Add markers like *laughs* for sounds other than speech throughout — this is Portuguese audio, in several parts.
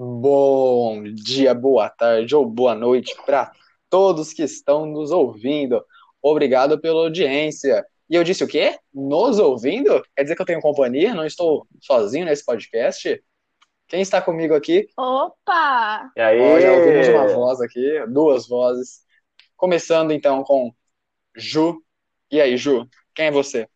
Bom dia, boa tarde ou boa noite para todos que estão nos ouvindo. Obrigado pela audiência. E eu disse o quê? Nos ouvindo? Quer dizer que eu tenho companhia? Não estou sozinho nesse podcast? Quem está comigo aqui? Opa! E aí? Oh, já ouvimos uma voz aqui, duas vozes. Começando então com Ju. E aí, Ju, quem é você?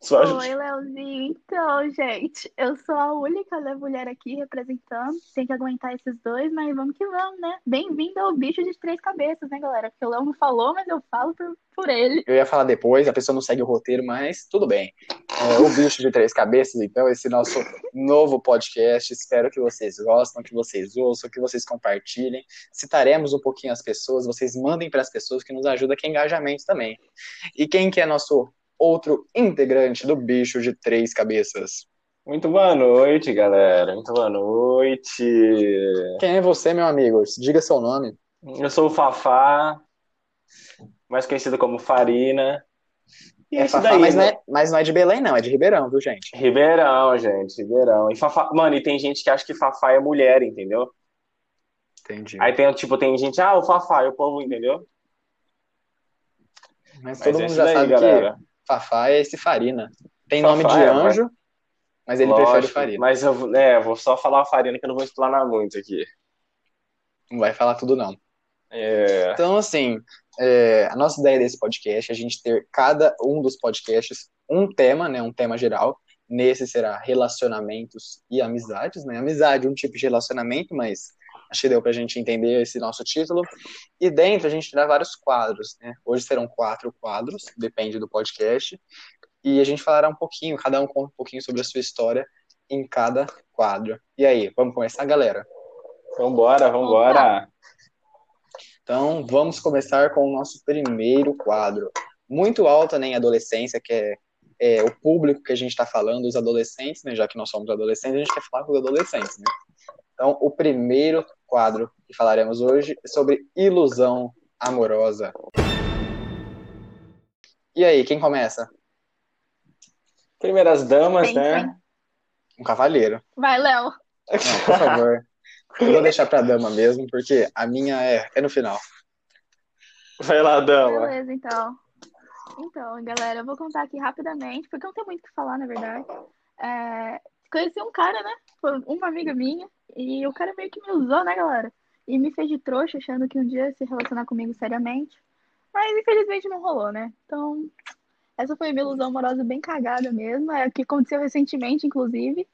Só Oi, Leozinho. Então, gente, eu sou a única né, mulher aqui representando. Tem que aguentar esses dois, mas vamos que vamos, né? Bem-vindo ao bicho de três cabeças, né, galera? Porque o Léo não falou, mas eu falo por, por ele. Eu ia falar depois, a pessoa não segue o roteiro, mas tudo bem. É, o bicho de três cabeças, então, esse nosso novo podcast. Espero que vocês gostem, que vocês ouçam, que vocês compartilhem. Citaremos um pouquinho as pessoas, vocês mandem para as pessoas que nos ajuda com engajamento também. E quem que é nosso outro integrante do bicho de três cabeças. Muito boa noite, galera. Muito boa noite. Quem é você, meu amigo? Diga seu nome. Eu sou o Fafá, mais conhecido como Farina. E é, é Fafá, daí, mas, né? não é, mas não é de Belém, não, é de Ribeirão, viu, gente? Ribeirão, gente, Ribeirão. E Fafá, mano, e tem gente que acha que Fafá é mulher, entendeu? Entendi. Aí tem, tipo, tem gente, ah, o Fafá, e o povo, entendeu? Mas, mas todo mundo já daí, sabe galera. que Fafá é esse Farina. Tem Fafá, nome de é, anjo, mas, mas ele Lógico, prefere Farina. Mas eu é, vou só falar Farina que eu não vou explanar muito aqui. Não vai falar tudo, não. É... Então, assim, é, a nossa ideia desse podcast é a gente ter cada um dos podcasts um tema, né, um tema geral. Nesse será relacionamentos e amizades, né? Amizade, um tipo de relacionamento, mas acho que deu para a gente entender esse nosso título. E dentro a gente terá vários quadros, né? Hoje serão quatro quadros, depende do podcast. E a gente falará um pouquinho, cada um conta um pouquinho sobre a sua história em cada quadro. E aí, vamos começar, galera? Vambora, vambora! Então, vamos começar com o nosso primeiro quadro. Muito alto né, em adolescência, que é, é o público que a gente está falando, os adolescentes, né? Já que nós somos adolescentes, a gente quer falar com os adolescentes, né? Então, o primeiro quadro que falaremos hoje sobre ilusão amorosa. E aí, quem começa? Primeiras damas, né? Um cavalheiro. Vai, Léo. Não, por favor. Eu vou deixar pra dama mesmo, porque a minha é, é no final. Vai lá, dama. Beleza, então. Então, galera, eu vou contar aqui rapidamente, porque não tem muito o que falar, na verdade. É, conheci um cara, né? Foi uma amiga minha. E o cara meio que me usou, né, galera? E me fez de trouxa, achando que um dia ia se relacionar comigo seriamente. Mas infelizmente não rolou, né? Então, essa foi minha ilusão amorosa bem cagada mesmo. É o que aconteceu recentemente, inclusive.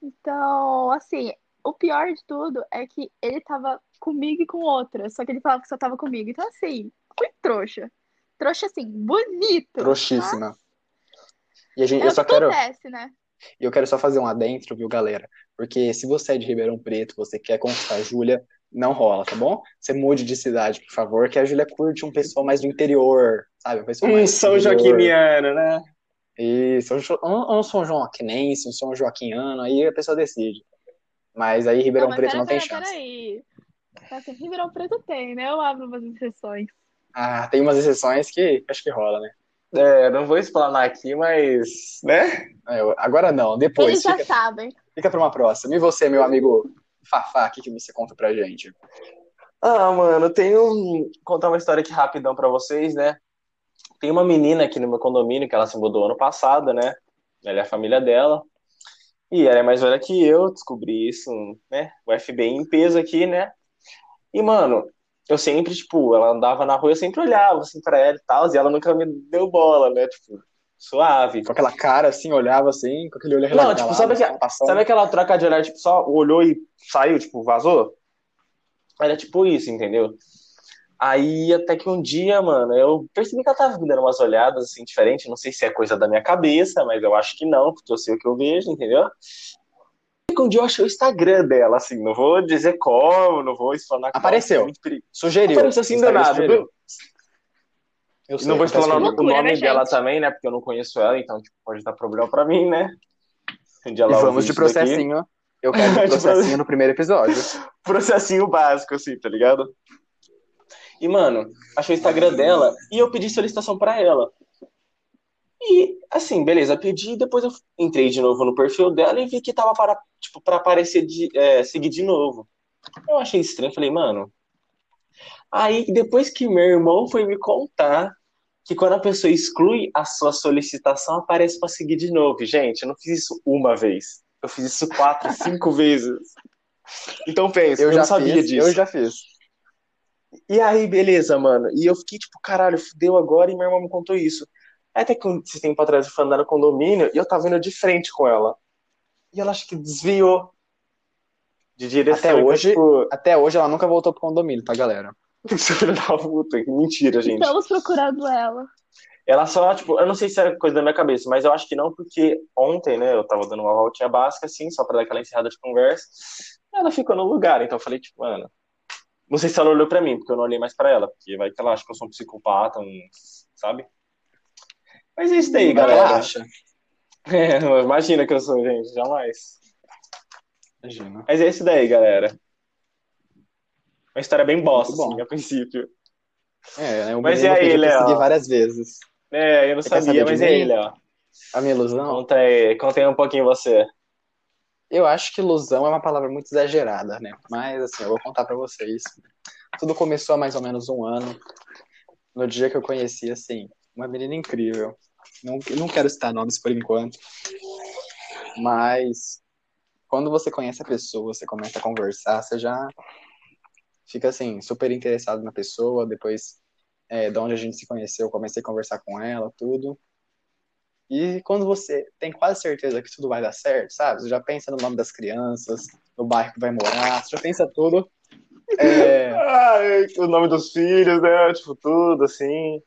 Então, assim, o pior de tudo é que ele tava comigo e com outra. Só que ele falava que só tava comigo. Então, assim, fui trouxa. Trouxa, assim, bonito. Trouxíssima. E a gente, é eu só quero. Acontece, né? E eu quero só fazer um adentro, viu, galera? Porque se você é de Ribeirão Preto, você quer conquistar a Júlia, não rola, tá bom? Você mude de cidade, por favor, que a Júlia curte um pessoal mais do interior, sabe? Um pessoal mais São Joaquimiano, né? Isso, um, um São Joaquinense, um São Joaquiniano, aí a pessoa decide. Mas aí Ribeirão não, Preto pera, não pera, tem chance. Peraí. Assim, Ribeirão Preto tem, né? Eu abro umas exceções. Ah, tem umas exceções que acho que rola, né? É, não vou explanar aqui, mas, né? É, agora não, depois. Eles fica, já sabem. Fica para uma próxima. E você, meu amigo Fafá, o que, que você conta pra gente? Ah, mano, eu tenho contar uma história aqui rapidão para vocês, né? Tem uma menina aqui no meu condomínio que ela se mudou ano passado, né? Ela é a família dela. E ela é mais velha que eu, descobri isso, né? O FBI em peso aqui, né? E, mano, eu sempre, tipo, ela andava na rua, eu sempre olhava, assim, pra ela e tal, e ela nunca me deu bola, né, tipo, suave. Com aquela cara, assim, olhava assim, com aquele olhar Não, tipo, sabe, que, sabe aquela troca de olhar, tipo, só olhou e saiu, tipo, vazou? Era tipo isso, entendeu? Aí, até que um dia, mano, eu percebi que ela tava me dando umas olhadas, assim, diferentes, não sei se é coisa da minha cabeça, mas eu acho que não, porque eu sei o que eu vejo, entendeu? Que um dia eu achei o Instagram dela, assim, não vou dizer como, não vou explanar Apareceu. Sugeriu. Apareceu assim do nada. Eu sei, não vou explanar o nome né, dela também, né? Porque eu não conheço ela, então tipo, pode dar problema pra mim, né? Um dia e vamos de processinho. Daqui. Eu quero *laughs* de processinho no primeiro episódio. *laughs* processinho básico, assim, tá ligado? E, mano, achei o Instagram dela e eu pedi solicitação pra ela. E, assim, beleza, pedi, depois eu entrei de novo no perfil dela e vi que tava para, tipo, para aparecer de, é, seguir de novo. Eu achei estranho, falei, mano. Aí, depois que meu irmão foi me contar que quando a pessoa exclui a sua solicitação, aparece para seguir de novo. Gente, eu não fiz isso uma vez. Eu fiz isso quatro, *laughs* cinco vezes. Então pensa, eu, eu já sabia fiz, disso. Eu já fiz. E aí, beleza, mano. E eu fiquei tipo, caralho, deu agora e meu irmão me contou isso. Aí até que esse tempo atrás eu fui andar no condomínio e eu tava indo de frente com ela. E ela acho que desviou de direção. Até hoje, tipo... até hoje ela nunca voltou pro condomínio, tá, galera? *laughs* Filho da puta, mentira, gente. Estamos procurando ela. Ela só, tipo, eu não sei se é coisa da minha cabeça, mas eu acho que não, porque ontem, né, eu tava dando uma voltinha básica, assim, só pra dar aquela encerrada de conversa. Ela ficou no lugar, então eu falei, tipo, mano. Não sei se ela olhou pra mim, porque eu não olhei mais pra ela, porque vai que ela acha que eu sou um psicopata, um, sabe? Mas é isso daí, galera. Acha. *laughs* É, imagina que eu sou, gente, jamais. Imagina. Mas é isso daí, galera. Uma história bem bosta, assim, a princípio. É, né? Mas e aí, Léo? várias vezes. É, eu não Você sabia, mas e aí, Léo? A minha ilusão? Conta aí, conta aí um pouquinho você. Eu acho que ilusão é uma palavra muito exagerada, né? Mas, assim, eu vou contar para vocês. Tudo começou há mais ou menos um ano. No dia que eu conheci, assim, uma menina incrível. Não, não quero citar nomes por enquanto. Mas, quando você conhece a pessoa, você começa a conversar, você já fica assim, super interessado na pessoa, depois é, de onde a gente se conheceu, comecei a conversar com ela, tudo. E quando você tem quase certeza que tudo vai dar certo, sabe? Você já pensa no nome das crianças, no bairro que vai morar, você já pensa tudo. É... *laughs* Ai, o nome dos filhos, né? Tipo, tudo assim.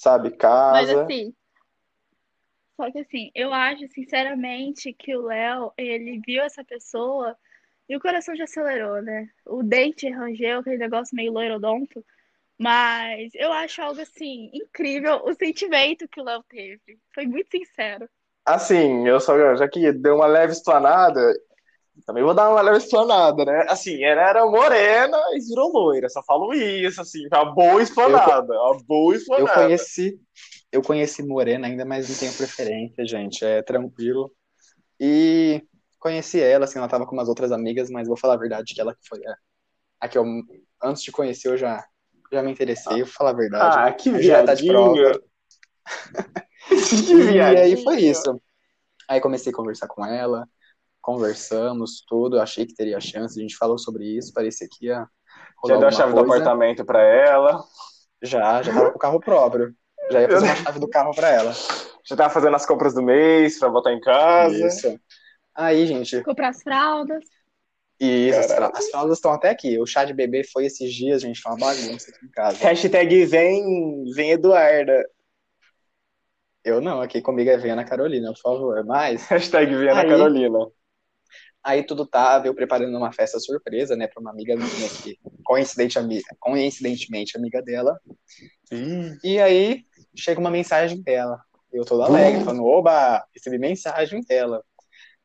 Sabe, casa. Mas assim. Só que assim, eu acho sinceramente que o Léo, ele viu essa pessoa e o coração já acelerou, né? O dente rangeu, aquele negócio meio loirodonto. Mas eu acho algo assim, incrível o sentimento que o Léo teve. Foi muito sincero. Assim, eu só já que deu uma leve explanada, também vou dar uma leve explanada, né? Assim, ela era morena e virou loira, só falo isso, assim, uma boa explanada, eu, uma boa explanada. Eu conheci, eu conheci morena ainda, mas não tenho preferência, gente, é tranquilo. E conheci ela, assim, ela tava com umas outras amigas, mas vou falar a verdade que ela que foi a, a que eu, antes de conhecer, eu já, já me interessei, vou falar a verdade. Ah, que viadinho! Tá de prova. *laughs* que e aí foi isso. Aí comecei a conversar com ela, conversamos, tudo, achei que teria chance, a gente falou sobre isso, parecia que ia Já deu a chave coisa. do apartamento para ela? Já, já tava com o carro próprio. Já ia fazer uma chave do carro para ela. Já tava fazendo as compras do mês para botar em casa. Isso. Aí, gente. Comprar as fraldas. Isso, as fraldas, as fraldas estão até aqui. O chá de bebê foi esses dias, gente, foi uma bagunça aqui em casa. Hashtag vem, vem Eduarda. Eu não, aqui comigo é Venha na Carolina, por favor. Mas. Hashtag Venha na Carolina. Aí tudo tava, eu preparando uma festa surpresa, né, pra uma amiga minha que, coincidentemente, coincidentemente amiga dela. Sim. E aí chega uma mensagem dela. Eu todo alegre, falando, oba, recebi mensagem dela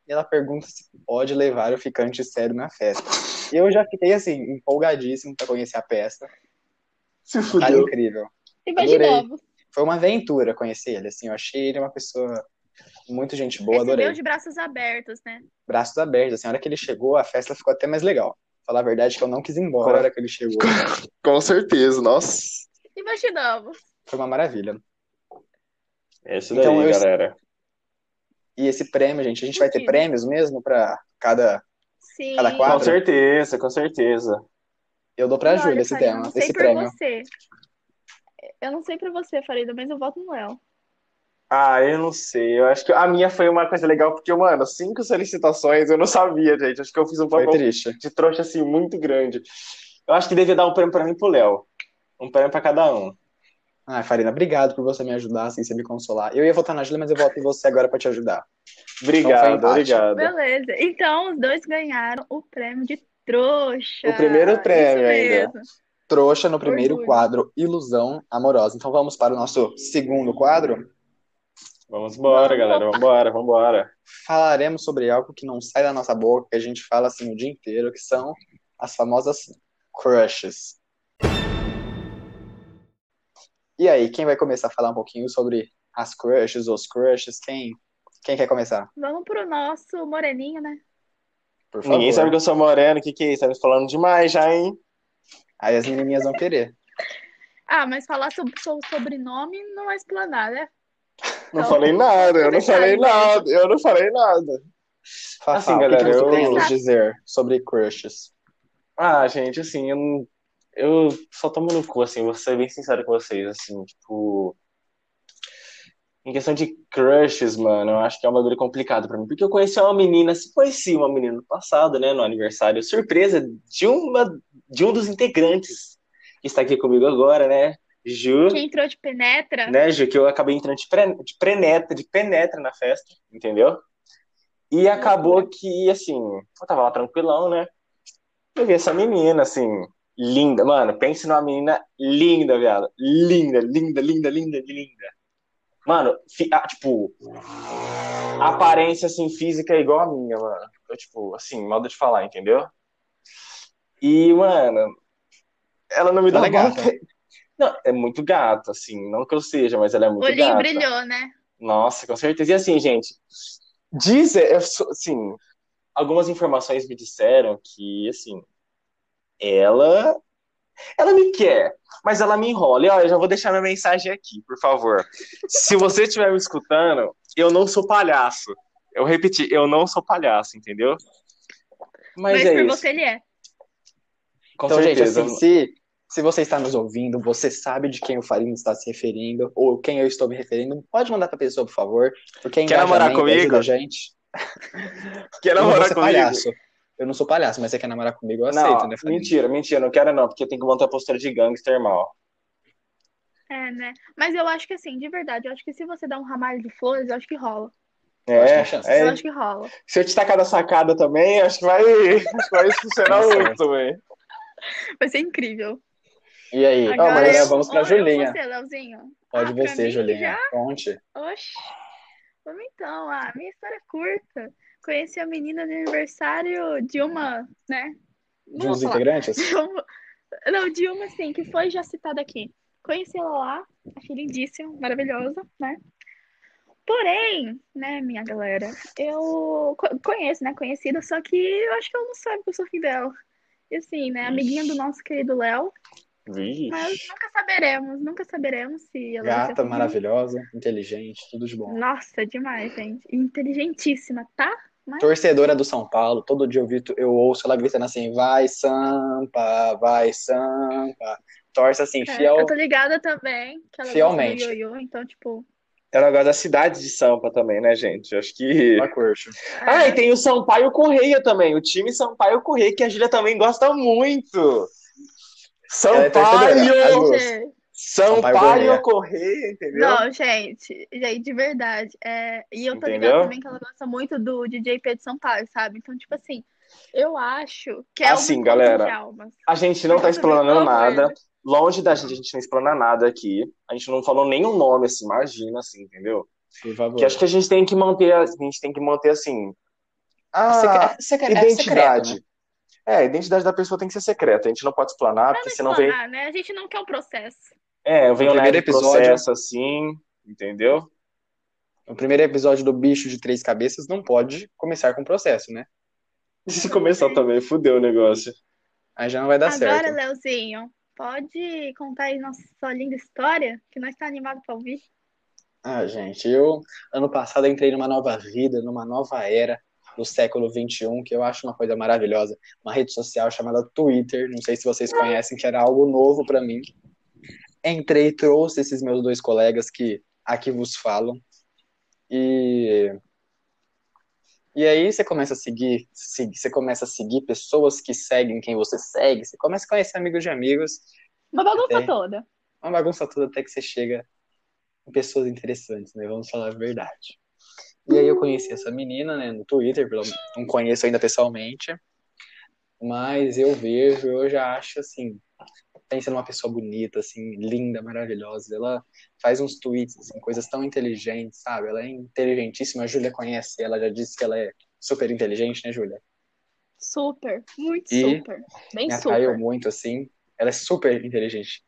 e ela pergunta se pode levar o ficante sério na festa. E eu já fiquei assim, empolgadíssimo para conhecer a peça. Se fudeu. incrível. Imaginamos. Foi uma aventura conhecer ele, assim, eu achei ele uma pessoa muito gente boa, Recebeu adorei. de braços abertos, né? Braços abertos, assim, a hora que ele chegou, a festa ficou até mais legal. Falar a verdade que eu não quis ir embora na hora que ele chegou. Com certeza, nossa. Imaginamos. Foi uma maravilha. É isso então, daí, eu, galera. E esse prêmio, gente, a gente vai ter prêmios mesmo para cada, Sim. cada quadro? Com certeza, com certeza. Eu dou pra Júlia esse tema, esse prêmio. Você. Eu não sei pra você, Farida, mas eu voto no Léo. Ah, eu não sei. Eu acho que a minha foi uma coisa legal, porque, mano, cinco solicitações eu não sabia, gente. Acho que eu fiz um papel de trouxa, assim, muito grande. Eu acho que devia dar um prêmio pra mim e pro Léo. Um prêmio pra cada um. Ah, Farina, obrigado por você me ajudar, assim, você me consolar. Eu ia votar na Júlia, mas eu voto em você agora para te ajudar. Obrigado, então, obrigado. Beleza. Então, os dois ganharam o prêmio de trouxa. O primeiro prêmio ainda. Trouxa no primeiro Orgulho. quadro, Ilusão Amorosa. Então, vamos para o nosso segundo quadro? Vamos embora, galera. Vamos embora, vamos embora. Falaremos sobre algo que não sai da nossa boca, que a gente fala assim o dia inteiro, que são as famosas crushes. E aí, quem vai começar a falar um pouquinho sobre as crushes, os crushes? Quem, quem quer começar? Vamos pro nosso moreninho, né? Por favor. Ninguém sabe que eu sou moreno, o que que é isso? Tá me falando demais já, hein? Aí as menininhas vão querer. Ah, mas falar sobre seu sobrenome não é explanar, né? Não Então, falei nada, eu não falei nada, eu não falei nada. Fafá, Assim, o que galera, eu- nos dizer sobre crushes? Ah, gente, assim, eu, não- eu só tomo no cu, assim, vou ser bem sincero com vocês, assim, tipo. Em questão de crushes, mano, eu acho que é um bagulho complicado pra mim, porque eu conheci uma menina, assim, conheci uma menina no passado, né, no aniversário, surpresa de uma, de um dos integrantes que está aqui comigo agora, né, Ju, Quem entrou de penetra, né, Ju, que eu acabei entrando de, pre, de penetra, de penetra na festa, entendeu? E acabou que, assim, eu tava lá tranquilão, né? Eu vi essa menina, assim, linda. Mano, pense numa menina linda, viado. Linda, linda, linda, linda, linda. Mano, fi- ah, tipo, aparência, assim, física é igual a minha, mano. Eu, tipo, assim, modo de falar, entendeu? E, mano, ela não me dá Ela é gata. vontade- Não, é muito gata, assim, não que eu seja, mas ela é o muito olhinho gata. brilhou, né? Nossa, com certeza. E assim, gente, dizem, eu sou- assim, algumas informações me disseram que, assim, ela, ela me quer, mas ela me enrola. E olha, eu já vou deixar minha mensagem aqui, por favor. Se você estiver me escutando, eu não sou palhaço. Eu repeti, eu não sou palhaço, entendeu? Mas, Mas, é por isso. você ele é. Com então, gente, certeza. assim, se, se você está nos ouvindo, você sabe de quem o Farinho está se referindo, ou quem eu estou me referindo, pode mandar pra pessoa, por favor, porque Quer namorar comigo? a gente. *laughs* Quer Eu não vou namorar comigo? palhaço. Eu não sou palhaço, mas você quer namorar comigo, eu aceito, Não, né, Farinho? mentira, mentira, não quero não, porque tem que montar a postura de gangster mal. É, né? Mas eu acho que assim, de verdade, eu acho que se você dá um ramalho de flores, eu acho que rola. Eu acho que É, tem chance. é, Eu acho que rola. Se eu te tacar da sacada também, acho que vai, *laughs* acho que vai funcionar muito também. Vai ser incrível. E aí, Agora, agora eu- vamos eu, Julinha. Você, Leozinho. Pode Ah, você, Julinha. já? Conte. Oxe. Vamos então. Ah, minha história é curta. Conheci a menina no aniversário de uma, né? Não De uns integrantes? De uma- Não, de uma, assim, que foi já citada aqui. Conheci ela lá, achei lindíssima, maravilhosa, né? Porém, né, minha galera, eu co- conheço, né, conhecida, só que eu acho que ela não sabe que eu sou fim dela. E assim, né, amiguinha do nosso querido Léo, Vixe. mas nunca saberemos, nunca saberemos se ela Gata, ruim. maravilhosa, inteligente, tudo de bom. Nossa, demais, gente. Inteligentíssima, tá? Mas Torcedora do São Paulo, todo dia eu, vi- eu ouço ela gritando assim, vai Sampa, vai Sampa. Torce assim, é, fiel. eu tô ligada também que ela Fielmente. gosta do ioiô, então, tipo. Ela gosta da cidade de Sampa também, né, gente? Eu Acho que. Curte. é, Ah, e tem o Sampaio Correia também. O time Sampaio Correia, que a Júlia também gosta muito. É Sampaio! duas. gente, Sampaio Correia. Correia, entendeu? Não, gente, gente, de verdade. É, e eu tô Entendeu? ligada também que ela gosta muito do DJ Pedro Sampaio, sabe? Então, tipo assim, eu acho que é Assim, um galera, de almas. A gente não tá eu também explanando nada. Longe da gente, a gente não explana nada aqui. A gente não falou nenhum nome, assim, imagina, assim, entendeu? Por favor. Que acho que a gente tem que manter, a gente tem que manter, assim, a Secre- secre- é identidade. secreto, É, a identidade da pessoa tem que ser secreta. A gente não pode explanar, Pra porque não senão vem. explanar, né? A gente não quer o processo. É, vem No o primeiro nerd episódio- processo, assim, entendeu? O primeiro episódio do Bicho de Três Cabeças não pode começar com processo, né? E *laughs* se começar também, fudeu o negócio. Aí já não vai dar Agora, certo. Leozinho, pode contar aí nossa sua linda história, que nós tá animado pra ouvir. Ah, gente, eu ano passado entrei numa nova vida, numa nova era do século XXI, que eu acho uma coisa maravilhosa. Uma rede social chamada Twitter, não sei se vocês conhecem, que era algo novo pra mim. Entrei, trouxe esses meus dois colegas que aqui vos falam. E e aí você começa a seguir, se- você começa a seguir pessoas que seguem quem você segue, você começa a conhecer amigos de amigos, Uma bagunça É. toda. uma bagunça toda até que você chega em pessoas interessantes, né? Vamos falar a verdade. E aí eu conheci essa menina, né, no Twitter, não conheço ainda pessoalmente, mas eu vejo, eu já acho assim, pensa numa pessoa bonita, assim, linda, maravilhosa. Ela faz uns tweets, assim, coisas tão inteligentes, sabe? Ela é inteligentíssima. A Júlia conhece, ela já disse que ela é super inteligente, né, Júlia? Super, muito E super. Bem me atraiu super. muito, assim. Ela é super inteligente.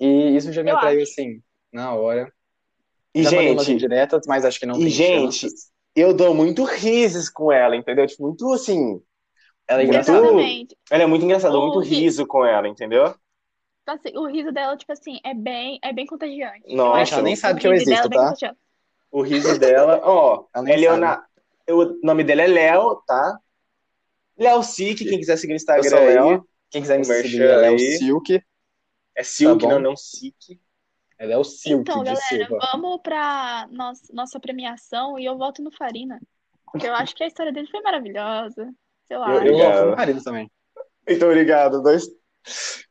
E isso já me Eu atraiu, acho. assim, na hora. E, Já gente, indiretas, mas acho que não e, tem gente, chances. eu dou muito risos com ela, entendeu? Tipo, muito assim. Ela é muito- engraçada. Exatamente. Ela é muito engraçada, eu dou O muito ri- riso com ela, entendeu? Assim, o riso dela, tipo assim, é bem, é bem contagiante. Eu Nossa, ela nem sabe que eu existo, é tá? O riso dela, ó, *laughs* Ela é Leona... O nome dela é Léo, tá? Léo Sick, quem quiser seguir no Eu Instagram aí. Léo. Quem quiser me merchan seguir, é o aí. Silk. É Silk, Tá não, não Sick. Ela é o Silk Então, de galera, Silva. vamos pra nossa, nossa premiação e eu voto no Farina. Porque eu acho que a história dele foi maravilhosa. Sei lá. Eu- Eu Obrigado. gosto do marido também. Muito obrigado. Dois,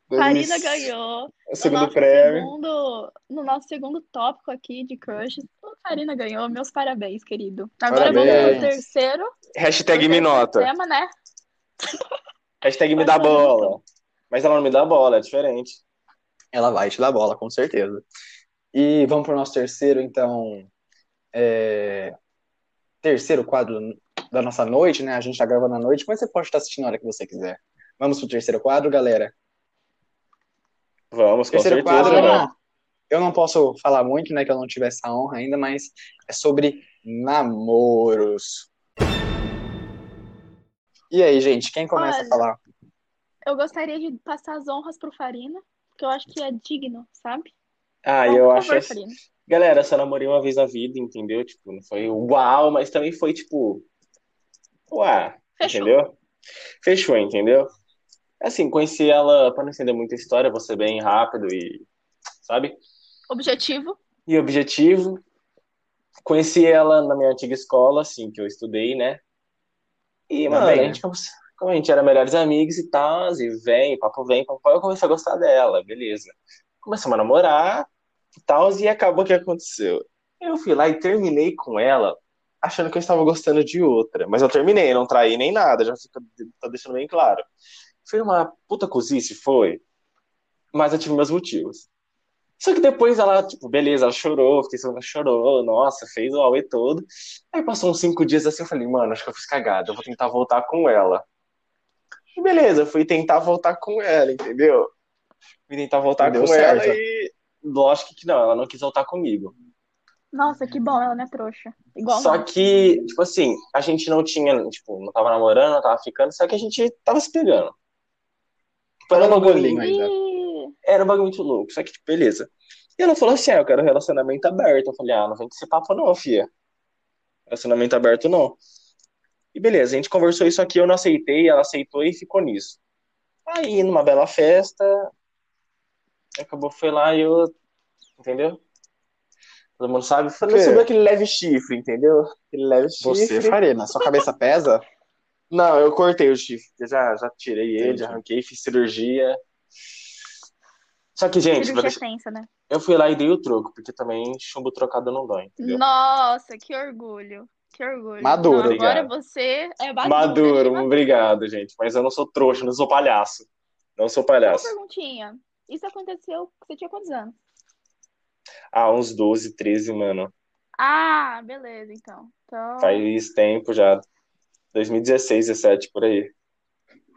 dois- Farina ganhou. O No segundo nosso prêmio. segundo, no nosso segundo tópico aqui de crushes, o Farina ganhou. Meus parabéns, querido. Agora vamos Parabéns. pro terceiro. Hashtag pro me terceiro nota. Tema, né? Hashtag me dá bola. então. Mas ela não me dá bola, é diferente. Ela vai te dar bola, com certeza. E vamos pro nosso terceiro, então. é, Terceiro quadro da nossa noite, né? A gente tá gravando à noite, mas você pode estar assistindo a hora que você quiser. Vamos pro terceiro quadro, galera. Vamos, com Terceiro certeza. quadro, né? não, eu não posso falar muito, né? Que eu não tive essa honra ainda, mas é sobre namoros. E aí, gente, quem começa a Olha, falar? Eu gostaria de passar as honras pro Farina, porque eu acho que é digno, sabe? Ah, Então, eu acho. favor, assim- Farina. Galera, eu só namorei uma vez na vida, entendeu? Tipo, não foi uau, mas também foi tipo. Uau, Fechou. entendeu? Fechou, entendeu? Assim, conheci ela, pra não entender muita história, vou ser bem rápido e. Sabe? Objetivo. E objetivo. Conheci ela na minha antiga escola, assim, que eu estudei, né? E, mano, a gente, como a gente era melhores amigos e tal, e vem, papo vem, papo eu comecei a gostar dela, beleza. Começamos a namorar e tal, e acabou o que aconteceu. Eu fui lá e terminei com ela, achando que eu estava gostando de outra. Mas eu terminei, não traí nem nada, já fica, tá deixando bem claro. Foi uma puta cozice, foi. Mas eu tive meus motivos. Só que depois ela, tipo, beleza, ela chorou, fiquei sabendo chorou, nossa, fez o auê todo. Aí passou uns cinco dias assim, eu falei, mano, acho que eu fiz cagada, eu vou tentar voltar com ela. E beleza, eu fui tentar voltar com ela, entendeu? Fui tentar voltar Deu com certo. ela e. Lógico que não, ela não quis voltar comigo. Nossa, que bom, ela não é trouxa. Igual Só que, tipo assim, a gente não tinha, tipo, não tava namorando, não tava ficando, só que a gente tava se pegando. Tipo, era um bagulho. Ih, era um bagulho muito louco, só que, tipo, beleza. E ela falou assim, ah, eu quero relacionamento aberto. Eu falei, ah, não vem com esse papo não, fia. Relacionamento aberto não. E beleza, a gente conversou isso aqui, eu não aceitei, ela aceitou e ficou nisso. Aí, numa bela festa, acabou, foi lá e eu, entendeu? Todo mundo sabe, quê? sobre aquele leve chifre, entendeu? Aquele leve Você, chifre. Farina, sua cabeça pesa? Não, eu cortei o chifre, eu já, já tirei ele, Entendi. já arranquei, fiz cirurgia. Só que, gente, pra né? eu fui lá e dei o troco, porque também chumbo trocado não dói, entendeu? Nossa, que orgulho. Que orgulho. Maduro. Não, agora Obrigado. você é maduro. Maduro, obrigado, gente. Mas eu não sou trouxa, não sou palhaço. Não sou Uma palhaço. perguntinha. Isso aconteceu, você tinha quantos anos? Ah, uns 12, 13, mano. Ah, beleza, então. Então, Faz tempo já. 2016, 17, por aí.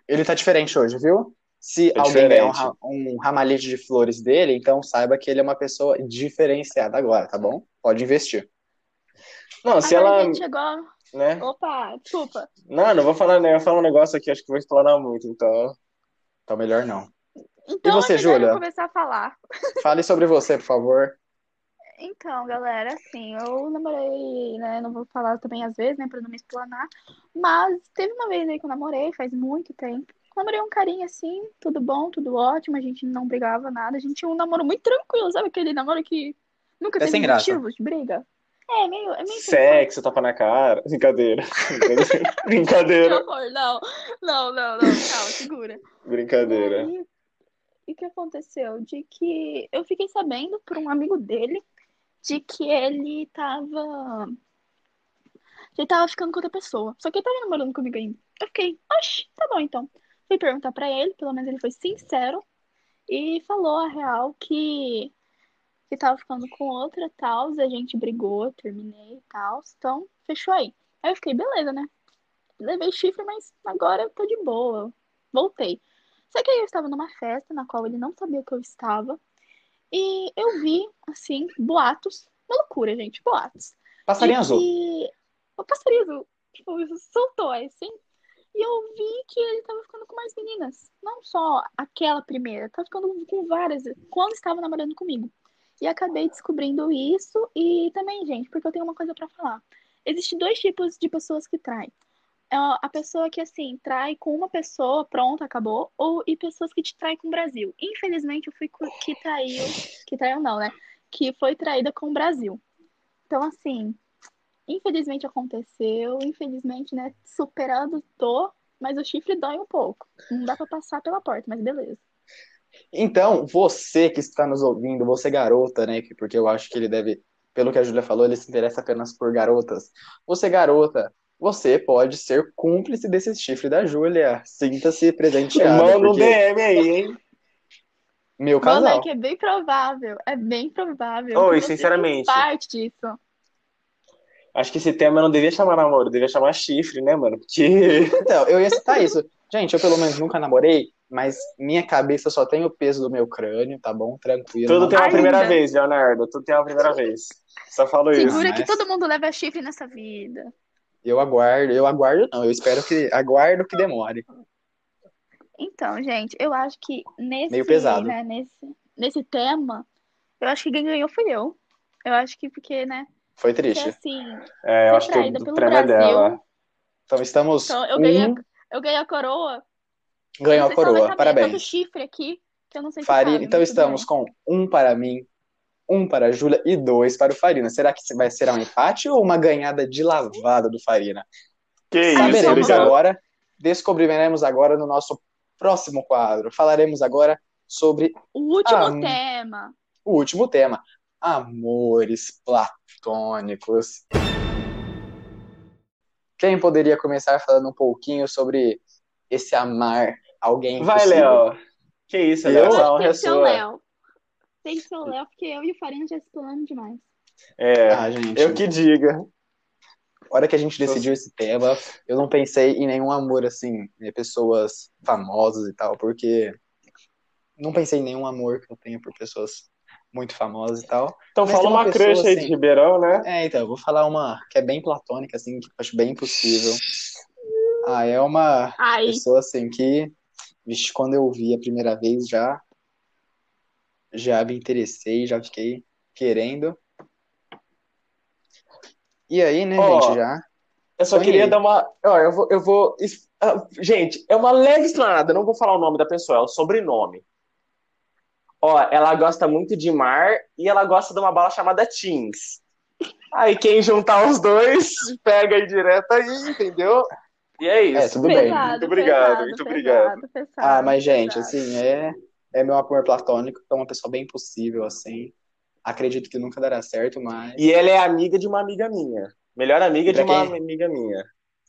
Ele tá diferente hoje, viu? Se Tá alguém ganhar um, um ramalhete de flores dele, então saiba que ele é uma pessoa diferenciada agora, tá bom? Pode investir. Não, se agora ela, chegou... né? Opa, desculpa. Não, não vou falar, né? Eu vou falar um negócio aqui, acho que vou explorar muito, então. Então, melhor não. Então você, melhor eu Júlia? começar a falar. Fale sobre você, por favor. Então, galera, assim, eu namorei, né? Não vou falar também às vezes, né? Pra não me explanar. Mas teve uma vez aí que eu namorei, faz muito tempo. Namorei um carinha assim, tudo bom, tudo ótimo, a gente não brigava nada. A gente tinha um namoro muito tranquilo, sabe aquele namoro que nunca É teve graça. motivos de briga? É, meio, é meio Sexo, tapa na cara. Brincadeira. *laughs* Que Brincadeira. horror, não, não, não, não, calma, segura. Brincadeira. E e o que aconteceu? De que eu fiquei sabendo por um amigo dele de que ele tava. Ele tava ficando com outra pessoa. Só que ele tava namorando comigo ainda. Eu fiquei, oxe, tá bom então. Fui perguntar pra ele, pelo menos ele foi sincero e falou a real que, que tava ficando com outra e tal. A gente brigou, terminei e tal. Então, fechou aí. Aí eu fiquei, beleza, né? Levei chifre, mas agora eu tô de boa. Voltei. Só que aí eu estava numa festa na qual ele não sabia que eu estava. E eu vi, assim, boatos. Uma loucura, gente, boatos. Passarinho azul. que- O passarinho azul, tipo, soltou, assim. E eu vi que ele tava ficando com mais meninas. Não só aquela primeira, tava ficando com várias quando estava namorando comigo. E acabei descobrindo isso. E também, gente, porque eu tenho uma coisa pra falar. Existem dois tipos de pessoas que traem. É A pessoa que, assim, trai com uma pessoa, pronto, acabou. Ou e pessoas que te traem com o Brasil. Infelizmente, eu fui que traiu. Que traiu não, né? Que foi traída com o Brasil. Então, assim, infelizmente aconteceu. Infelizmente, né? Superando, tô. Mas o chifre dói um pouco. Não dá pra passar pela porta, mas beleza. Então, você que está nos ouvindo, você garota, né? que- Porque eu acho que ele deve, pelo que a Júlia falou, ele se interessa apenas por garotas. Você, garota, você pode ser cúmplice desse chifre da Júlia. Sinta-se presenteado. Manda um porque DM aí, hein? meu Mano, casal. é que é bem provável. É bem provável. Oi, sinceramente. parte disso. Acho que esse tema não devia chamar namoro, devia chamar chifre, né, mano? Porque. Então, eu ia citar isso. Gente, eu pelo menos nunca namorei, mas minha cabeça só tem o peso do meu crânio, tá bom? Tranquilo. Tudo tem uma Ainda. primeira vez, Leonardo. Tudo tem uma primeira vez. Só falo isso. Segura mas- que todo mundo leva chifre nessa vida. Eu aguardo, eu aguardo não, eu espero que aguardo que demore. Então, gente, eu acho que nesse, Meio pesado. né, nesse, nesse tema, eu acho que quem ganhou fui eu. Eu acho que porque, né, Foi porque triste. assim, É, eu acho que o pelo é Brasil. dela. Então estamos então eu ganhei, um a, eu ganhei a coroa. Ganhou a se coroa. Parabéns. chifre aqui, que eu não sei se Farina, sabe, então estamos com um para mim, um para a Júlia e dois para o Farina. Será que vai ser um empate ou uma ganhada de lavada do Farina? Que isso, Saberemos obrigado. agora, descobriremos agora no nosso próximo quadro. Falaremos agora sobre O último Ah, tema. o último tema: amores platônicos. Quem poderia começar falando um pouquinho sobre esse amar alguém Vai? Léo. Que isso, Eu? Léo? Eu acho que tem que ser o. Léo. Tem que ser o Léo, porque eu e o Farina já exploramos demais. É, Ah, gente. eu que diga. A hora que a gente decidiu esse tema, eu não pensei em nenhum amor assim, de pessoas famosas e tal, porque não pensei em nenhum amor que eu tenha por pessoas muito famosas e tal. Então Mas fala uma uma pessoa, crush aí de assim- Ribeirão, né? É, então, eu vou falar uma que é bem platônica, assim, que eu acho bem impossível. Ah, é uma Ai, pessoa assim que, vixe, quando eu vi a primeira vez já, já me interessei, já fiquei querendo. E aí, né, Ó, gente, já. Eu só Sonhei. queria dar uma. Ó, eu vou. Eu vou... ah, Gente, é uma leve explanada, não vou falar o nome da pessoa, é o sobrenome. Ó, ela gosta muito de mar e ela gosta de uma bala chamada Teens. Aí quem juntar os dois, *laughs* pega aí direto aí, entendeu? E é isso. É, tudo bem. pesado, Muito obrigado, pesado, muito obrigado. pesado, Ah, mas, gente, pesado. assim, é, é meu amor platônico, é uma pessoa bem possível, assim. Acredito que nunca dará certo, mas. E ela é amiga de uma amiga minha. Melhor amiga de uma quem? amiga minha.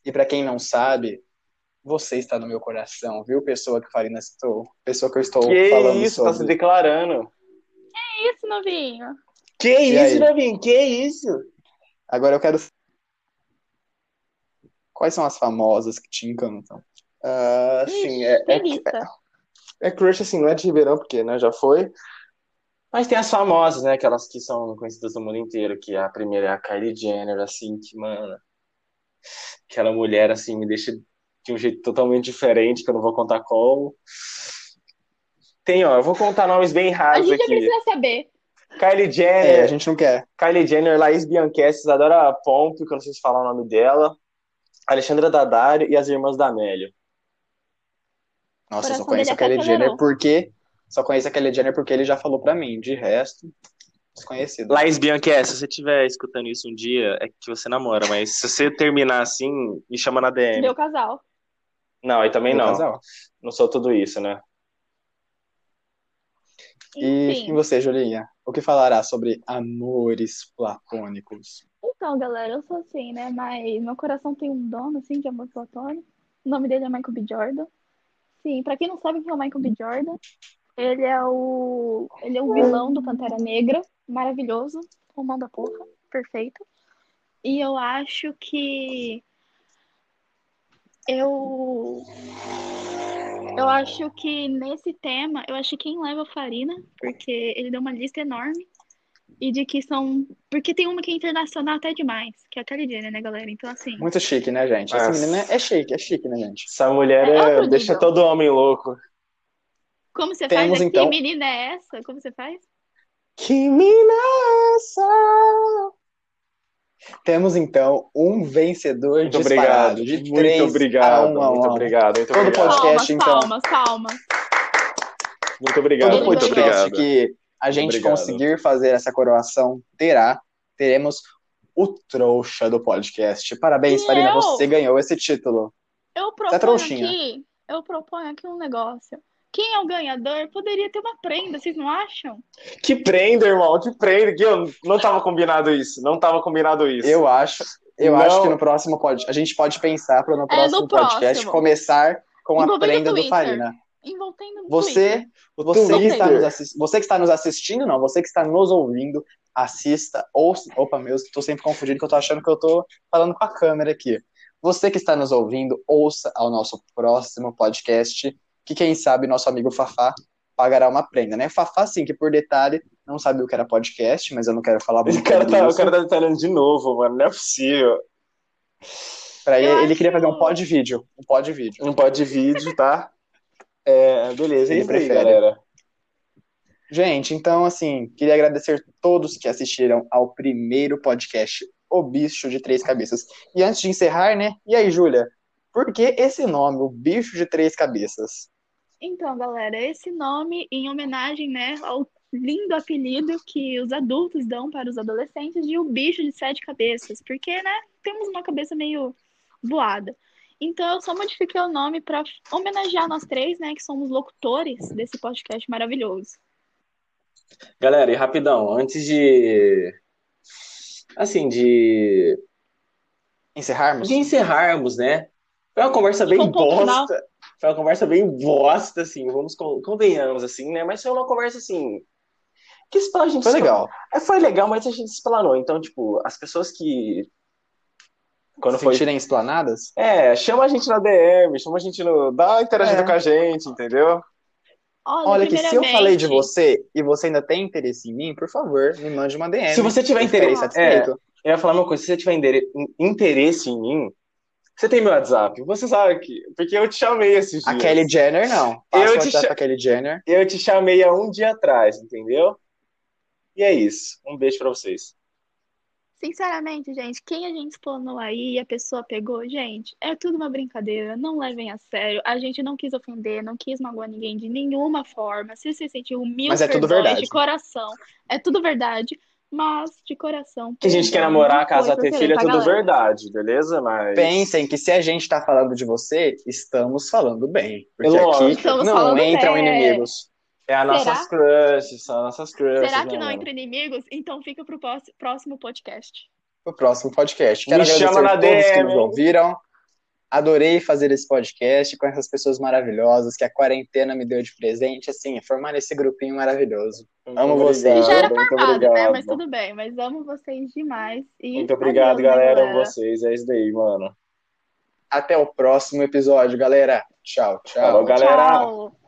E pra quem não sabe, você está no meu coração, viu, pessoa que o Farina citou? Pessoa que eu estou Que falando isso, tá se sobre. declarando. Isso, novinho. Que E isso, aí? Davinho? Que isso? Agora eu quero. Quais são as famosas que te encantam? Sim, é, é, Delícia. é crush, assim, não é de Ribeirão, porque, né, já foi. Mas tem as famosas, né, aquelas que são conhecidas no mundo inteiro, que a primeira é a Kylie Jenner, assim, que, mano, aquela mulher, assim, me deixa de um jeito totalmente diferente, que eu não vou contar qual. Tem, ó, eu vou contar nomes bem A rasos gente já aqui. precisa saber. Kylie É, a Jenner, gente não quer. Kylie Jenner, Laís Bianchessi, Isadora Pompeo, que eu não sei se falar o nome dela, Alexandra Daddario e as irmãs da Amélia. Nossa, eu só conheço a Kylie Jenner porque. Só conheço a Kylie Jenner porque ele já falou pra mim. De resto, desconhecido. Laís Bianchessi, se você estiver escutando isso um dia, é que você namora, mas se você terminar assim, me chama na DM. Meu casal. Não, aí também Meu não. casal. Não sou tudo isso, né? E, Enfim. e você, Julinha? O que falará sobre amores platônicos? Então, galera, eu sou assim, né? Mas meu coração tem um dono, assim, de amor platônico. O nome dele é Michael B. Jordan. Sim, pra quem não sabe quem é o Michael B. Jordan, ele é o, ele é o vilão do Pantera Negra. Maravilhoso. Romão da porra. Perfeito. E eu acho que eu Eu acho que nesse tema, eu acho que quem leva a Farina, porque ele deu uma lista enorme. E de que são. Porque tem uma que é internacional até demais, que é a Kylie Jenner, né, galera? Então, assim. Muito chique, né, gente? Essa menina é chique, é chique, né, gente? Essa mulher É é- deixa todo homem louco. Como você Temos, faz? É então- Que menina é essa? Como você faz? Que mina é essa? Temos, então, um vencedor Muito disparado obrigado. de Muito 3 obrigado. a 1 a 1. Muito obrigado. Muito Todo obrigado. podcast, então. palmas, palmas. Muito obrigado. Todo Muito podcast obrigado. que a gente Obrigado. conseguir fazer essa coroação terá, teremos o trouxa do podcast. Parabéns, E Farina, eu? você ganhou esse título. Eu Tá proponho aqui, eu proponho aqui um negócio. Quem é o ganhador poderia ter uma prenda, vocês não acham? Que prenda, irmão. Que prenda. Que eu não tava combinado isso. Não tava combinado isso. Eu acho, eu Não. acho que no próximo pod, a gente pode pensar para no próximo no podcast próximo. começar com a Envolvendo prenda do. Farina. Envolvendo Você, você que, está nos assis- você que está nos assistindo, não, você que está nos ouvindo, assista, ouça. Opa, meu, estou sempre confundindo que eu tô achando que eu tô falando com a câmera aqui. Você que está nos ouvindo, ouça ao nosso próximo podcast, que quem sabe nosso amigo Fafá pagará uma prenda, né? Fafá, sim, que por detalhe não sabia o que era podcast, mas eu não quero falar muito O cara, sobre tá, o cara tá detalhando de novo, mano. Não é possível. Pra ele, Eu ele queria fazer um pod vídeo, um pod vídeo. Não pode vídeo, tá? É, beleza. É Ele isso aí, prefere. galera. Gente, então, assim, queria agradecer todos que assistiram ao primeiro podcast O Bicho de Três Cabeças. E antes de encerrar, né? E aí, Júlia, por que esse nome, O Bicho de Três Cabeças? Então, galera, esse nome em homenagem, né, ao lindo apelido que os adultos dão para os adolescentes de o bicho de sete cabeças, porque, né, temos uma cabeça meio voada. Então, eu só modifiquei o nome para homenagear nós três, né, que somos locutores desse podcast maravilhoso. Galera, e rapidão, antes de. Assim, de. Encerrarmos? De encerrarmos, né? Foi uma conversa bem bosta. Foi uma conversa bem bosta, assim, vamos con- convenhamos, assim, né? Mas foi uma conversa, assim. Que a gente Foi legal. É, Foi legal, mas a gente explanou. Então, tipo, as pessoas que. Quando Se foi. sentirem explanadas? É, chama a gente na DM, chama a gente no. Dá uma interagida É. com a gente, entendeu? Olha, Olha, que se eu falei de você e você ainda tem interesse em mim, por favor, me mande uma DM. Se você tiver interesse- satisfeito. Eu ia falar uma coisa, se você tiver interesse em mim, você tem meu WhatsApp. Você sabe que. Porque eu te chamei esses A dias. Kelly Jenner, não. Passa Eu te WhatsApp cha- pra Kelly Jenner. Eu te chamei há um dia atrás, entendeu? E é isso. Um beijo pra vocês. Sinceramente, gente, quem a gente explanou aí e a pessoa pegou, gente, é tudo uma brincadeira, não levem a sério. A gente não quis ofender, não quis magoar ninguém de nenhuma forma. Se você sentiu mil Mas é tudo verdade. de coração, é tudo verdade, mas de coração. Que a gente quer namorar, não casar, ter filho é tá, tudo galera? verdade, beleza? Mas. Pensem que se a gente tá falando de você, estamos falando bem. Porque Lógico. aqui Estamos não entram bem. inimigos. É as nossas crushes, são as nossas crushes. Será que né, não mano? entre inimigos? Então fica pro próximo podcast. No próximo podcast. Me Quero chama agradecer na a todos que DM, nos hein? ouviram. Adorei fazer esse podcast com essas pessoas maravilhosas que a quarentena me deu de presente, assim, formar esse grupinho maravilhoso. Muito Amo obrigado, vocês. Já era muito formado, né? Mas tudo bem, mas amo vocês demais. E Muito obrigado, adeus, né, galera. galera? Vocês, é isso daí, mano. Até o próximo episódio, galera. Tchau, tchau. Falou, galera. Tchau.